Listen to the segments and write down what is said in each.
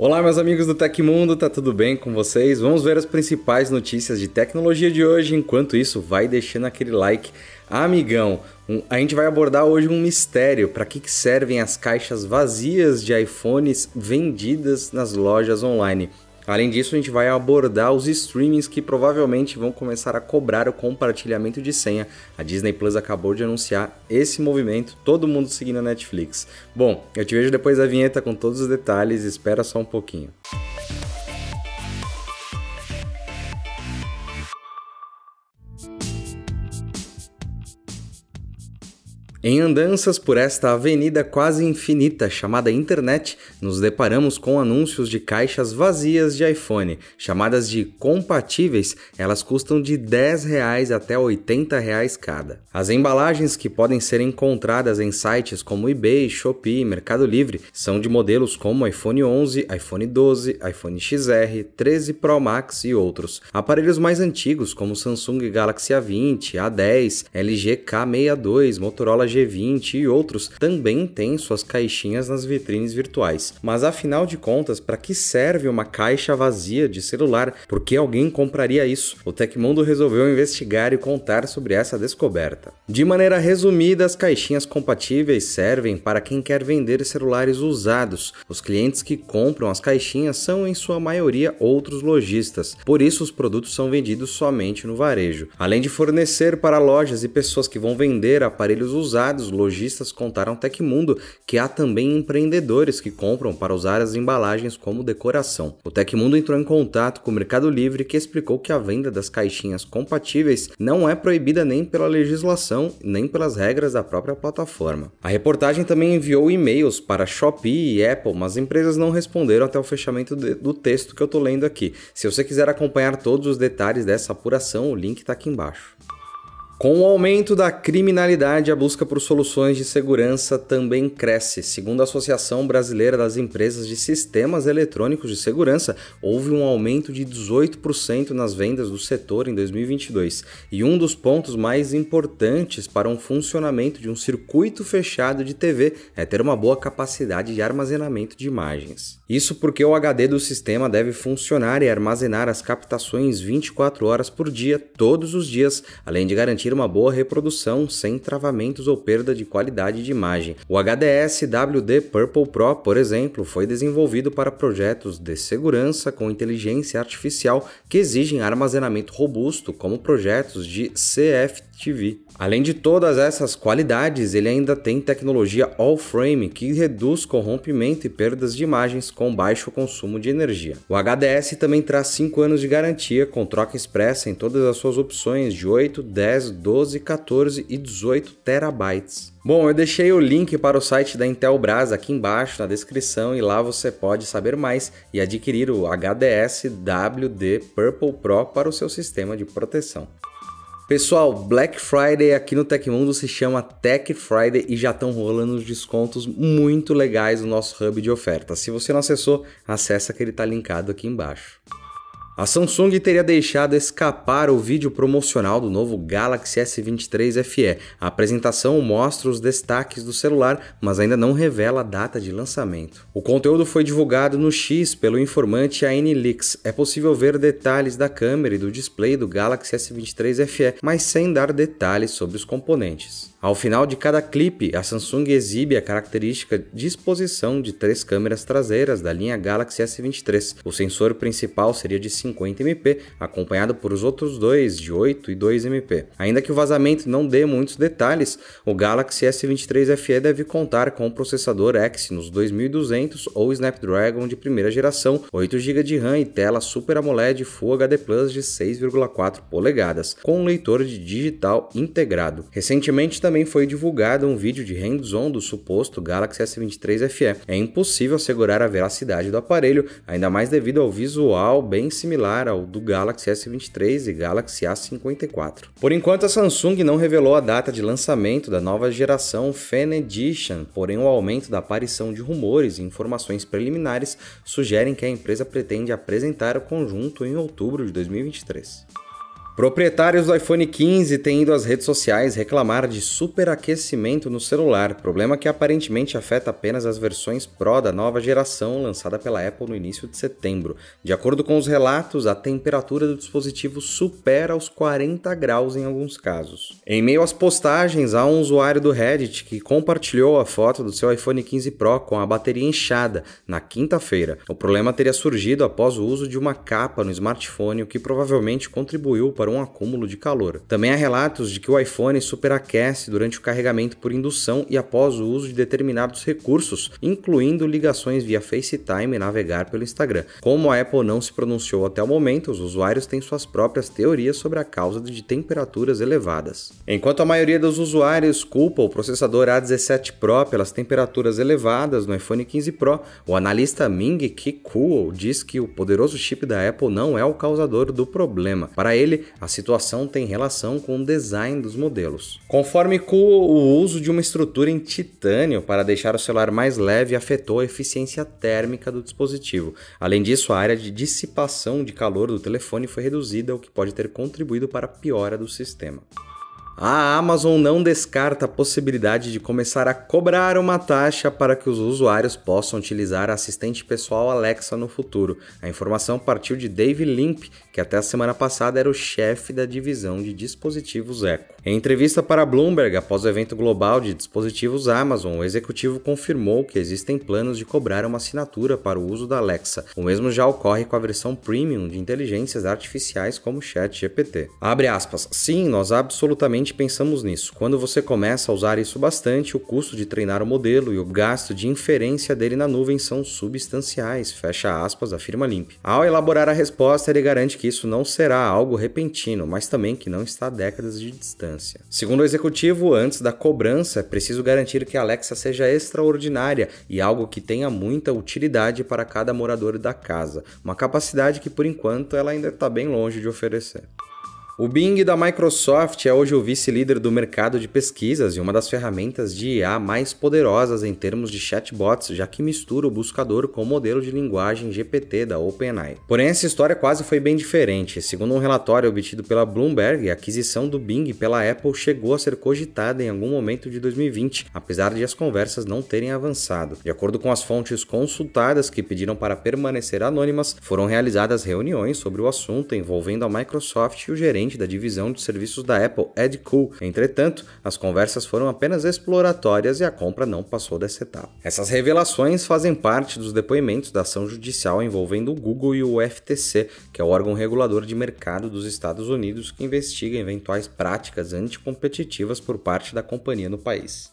Olá, meus amigos do Tecmundo, tá tudo bem com vocês? Vamos ver as principais notícias de tecnologia de hoje. Enquanto isso, vai deixando aquele like. Amigão, um, a gente vai abordar hoje um mistério: para que, que servem as caixas vazias de iPhones vendidas nas lojas online? Além disso, a gente vai abordar os streamings que provavelmente vão começar a cobrar o compartilhamento de senha. A Disney Plus acabou de anunciar esse movimento, todo mundo seguindo a Netflix. Bom, eu te vejo depois da vinheta com todos os detalhes, espera só um pouquinho. Em andanças por esta avenida quase infinita chamada internet, nos deparamos com anúncios de caixas vazias de iPhone, chamadas de compatíveis, elas custam de 10 reais até 80 reais cada. As embalagens que podem ser encontradas em sites como eBay, Shopee, Mercado Livre são de modelos como iPhone 11, iPhone 12, iPhone XR, 13 Pro Max e outros. Aparelhos mais antigos como Samsung Galaxy A20, A10, LG K62, Motorola G20 e outros também têm suas caixinhas nas vitrines virtuais. Mas afinal de contas, para que serve uma caixa vazia de celular? Por que alguém compraria isso? O Tecmundo resolveu investigar e contar sobre essa descoberta. De maneira resumida, as caixinhas compatíveis servem para quem quer vender celulares usados. Os clientes que compram as caixinhas são, em sua maioria, outros lojistas. Por isso, os produtos são vendidos somente no varejo. Além de fornecer para lojas e pessoas que vão vender aparelhos usados, usados, lojistas contaram ao Tecmundo que há também empreendedores que compram para usar as embalagens como decoração. O Tecmundo entrou em contato com o Mercado Livre que explicou que a venda das caixinhas compatíveis não é proibida nem pela legislação, nem pelas regras da própria plataforma. A reportagem também enviou e-mails para Shopee e Apple, mas as empresas não responderam até o fechamento do texto que eu estou lendo aqui. Se você quiser acompanhar todos os detalhes dessa apuração, o link está aqui embaixo. Com o aumento da criminalidade, a busca por soluções de segurança também cresce. Segundo a Associação Brasileira das Empresas de Sistemas Eletrônicos de Segurança, houve um aumento de 18% nas vendas do setor em 2022. E um dos pontos mais importantes para um funcionamento de um circuito fechado de TV é ter uma boa capacidade de armazenamento de imagens. Isso porque o HD do sistema deve funcionar e armazenar as captações 24 horas por dia, todos os dias, além de garantir garantir uma boa reprodução sem travamentos ou perda de qualidade de imagem. O HDS WD Purple Pro, por exemplo, foi desenvolvido para projetos de segurança com inteligência artificial que exigem armazenamento robusto, como projetos de CFTV. Além de todas essas qualidades, ele ainda tem tecnologia All-Frame que reduz corrompimento e perdas de imagens com baixo consumo de energia. O HDS também traz 5 anos de garantia com troca expressa em todas as suas opções de 8, 10, 12, 14 e 18 terabytes. Bom, eu deixei o link para o site da Intelbras aqui embaixo na descrição e lá você pode saber mais e adquirir o HDS WD Purple Pro para o seu sistema de proteção. Pessoal, Black Friday aqui no Tecmundo se chama Tech Friday e já estão rolando os descontos muito legais no nosso hub de ofertas. Se você não acessou, acessa que ele está linkado aqui embaixo. A Samsung teria deixado escapar o vídeo promocional do novo Galaxy S23 FE. A apresentação mostra os destaques do celular, mas ainda não revela a data de lançamento. O conteúdo foi divulgado no X pelo informante ANLeaks. É possível ver detalhes da câmera e do display do Galaxy S23 FE, mas sem dar detalhes sobre os componentes. Ao final de cada clipe, a Samsung exibe a característica disposição de três câmeras traseiras da linha Galaxy S23. O sensor principal seria de 50 MP, acompanhado por os outros dois de 8 e 2 MP. Ainda que o vazamento não dê muitos detalhes, o Galaxy S23 FE deve contar com o processador Exynos 2200 ou Snapdragon de primeira geração, 8 GB de RAM e tela Super AMOLED Full HD Plus de 6,4 polegadas, com um leitor de digital integrado. Recentemente também foi divulgado um vídeo de hands-on do suposto Galaxy S23 FE. É impossível assegurar a veracidade do aparelho, ainda mais devido ao visual bem similar ao do Galaxy S23 e Galaxy A54. Por enquanto, a Samsung não revelou a data de lançamento da nova geração Fan Edition, porém o aumento da aparição de rumores e informações preliminares sugerem que a empresa pretende apresentar o conjunto em outubro de 2023. Proprietários do iPhone 15 têm ido às redes sociais reclamar de superaquecimento no celular, problema que aparentemente afeta apenas as versões Pro da nova geração lançada pela Apple no início de setembro. De acordo com os relatos, a temperatura do dispositivo supera os 40 graus em alguns casos. Em meio às postagens, há um usuário do Reddit que compartilhou a foto do seu iPhone 15 Pro com a bateria inchada na quinta-feira. O problema teria surgido após o uso de uma capa no smartphone, o que provavelmente contribuiu para para um acúmulo de calor. Também há relatos de que o iPhone superaquece durante o carregamento por indução e após o uso de determinados recursos, incluindo ligações via FaceTime e navegar pelo Instagram. Como a Apple não se pronunciou até o momento, os usuários têm suas próprias teorias sobre a causa de temperaturas elevadas. Enquanto a maioria dos usuários culpa o processador A17 Pro pelas temperaturas elevadas no iPhone 15 Pro, o analista Ming Ki Kuo diz que o poderoso chip da Apple não é o causador do problema. Para ele, a situação tem relação com o design dos modelos. Conforme Kuo, o uso de uma estrutura em titânio para deixar o celular mais leve afetou a eficiência térmica do dispositivo. Além disso, a área de dissipação de calor do telefone foi reduzida, o que pode ter contribuído para a piora do sistema. A Amazon não descarta a possibilidade de começar a cobrar uma taxa para que os usuários possam utilizar a assistente pessoal Alexa no futuro. A informação partiu de Dave Limp, que até a semana passada era o chefe da divisão de dispositivos Echo. Em entrevista para Bloomberg após o evento global de dispositivos Amazon, o executivo confirmou que existem planos de cobrar uma assinatura para o uso da Alexa. O mesmo já ocorre com a versão premium de inteligências artificiais como ChatGPT. Abre aspas. Sim, nós absolutamente pensamos nisso. Quando você começa a usar isso bastante, o custo de treinar o modelo e o gasto de inferência dele na nuvem são substanciais, fecha aspas, afirma Limp. Ao elaborar a resposta, ele garante que isso não será algo repentino, mas também que não está a décadas de distância. Segundo o executivo, antes da cobrança, é preciso garantir que a Alexa seja extraordinária e algo que tenha muita utilidade para cada morador da casa, uma capacidade que por enquanto ela ainda está bem longe de oferecer. O Bing da Microsoft é hoje o vice-líder do mercado de pesquisas e uma das ferramentas de IA mais poderosas em termos de chatbots, já que mistura o buscador com o modelo de linguagem GPT da OpenAI. Porém, essa história quase foi bem diferente. Segundo um relatório obtido pela Bloomberg, a aquisição do Bing pela Apple chegou a ser cogitada em algum momento de 2020, apesar de as conversas não terem avançado. De acordo com as fontes consultadas que pediram para permanecer anônimas, foram realizadas reuniões sobre o assunto envolvendo a Microsoft e o gerente da divisão de serviços da Apple, Ed Cool. Entretanto, as conversas foram apenas exploratórias e a compra não passou dessa etapa. Essas revelações fazem parte dos depoimentos da ação judicial envolvendo o Google e o FTC, que é o órgão regulador de mercado dos Estados Unidos que investiga eventuais práticas anticompetitivas por parte da companhia no país.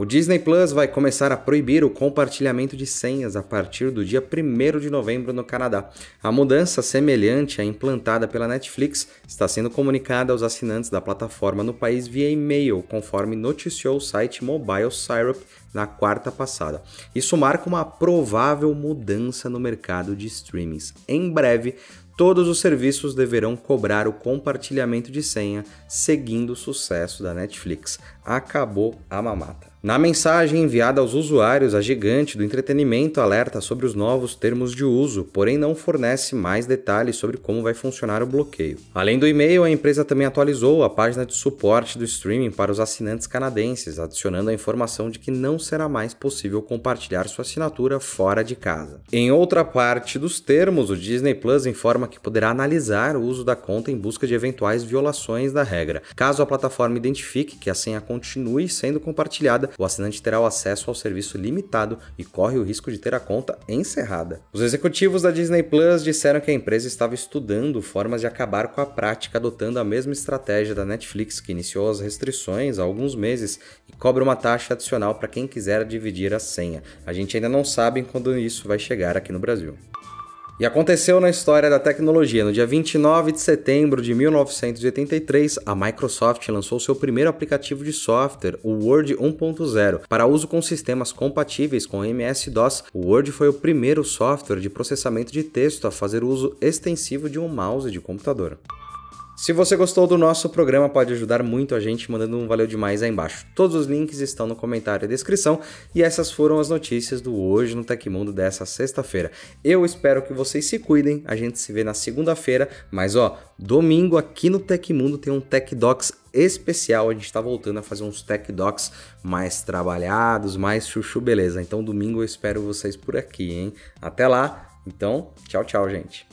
O Disney Plus vai começar a proibir o compartilhamento de senhas a partir do dia 1 de novembro no Canadá. A mudança, semelhante à implantada pela Netflix, está sendo comunicada aos assinantes da plataforma no país via e-mail, conforme noticiou o site Mobile Syrup na quarta passada. Isso marca uma provável mudança no mercado de streamings. Em breve, todos os serviços deverão cobrar o compartilhamento de senha, seguindo o sucesso da Netflix. Acabou a mamata. Na mensagem enviada aos usuários, a gigante do entretenimento alerta sobre os novos termos de uso, porém não fornece mais detalhes sobre como vai funcionar o bloqueio. Além do e-mail, a empresa também atualizou a página de suporte do streaming para os assinantes canadenses, adicionando a informação de que não será mais possível compartilhar sua assinatura fora de casa. Em outra parte dos termos, o Disney Plus informa que poderá analisar o uso da conta em busca de eventuais violações da regra. Caso a plataforma identifique que a senha continue sendo compartilhada, o assinante terá o acesso ao serviço limitado e corre o risco de ter a conta encerrada. Os executivos da Disney Plus disseram que a empresa estava estudando formas de acabar com a prática adotando a mesma estratégia da Netflix, que iniciou as restrições há alguns meses e cobra uma taxa adicional para quem quiser dividir a senha. A gente ainda não sabe quando isso vai chegar aqui no Brasil. E aconteceu na história da tecnologia. No dia 29 de setembro de 1983, a Microsoft lançou seu primeiro aplicativo de software, o Word 1.0, para uso com sistemas compatíveis com MS-DOS. O Word foi o primeiro software de processamento de texto a fazer uso extensivo de um mouse de computador. Se você gostou do nosso programa, pode ajudar muito a gente mandando um valeu demais aí embaixo. Todos os links estão no comentário e descrição e essas foram as notícias do Hoje no Tecmundo dessa sexta-feira. Eu espero que vocês se cuidem, a gente se vê na segunda-feira, mas ó, domingo aqui no Tecmundo tem um Tech Docs especial. A gente está voltando a fazer uns Tech Docs mais trabalhados, mais chuchu beleza. Então domingo eu espero vocês por aqui, hein? Até lá. Então, tchau, tchau, gente.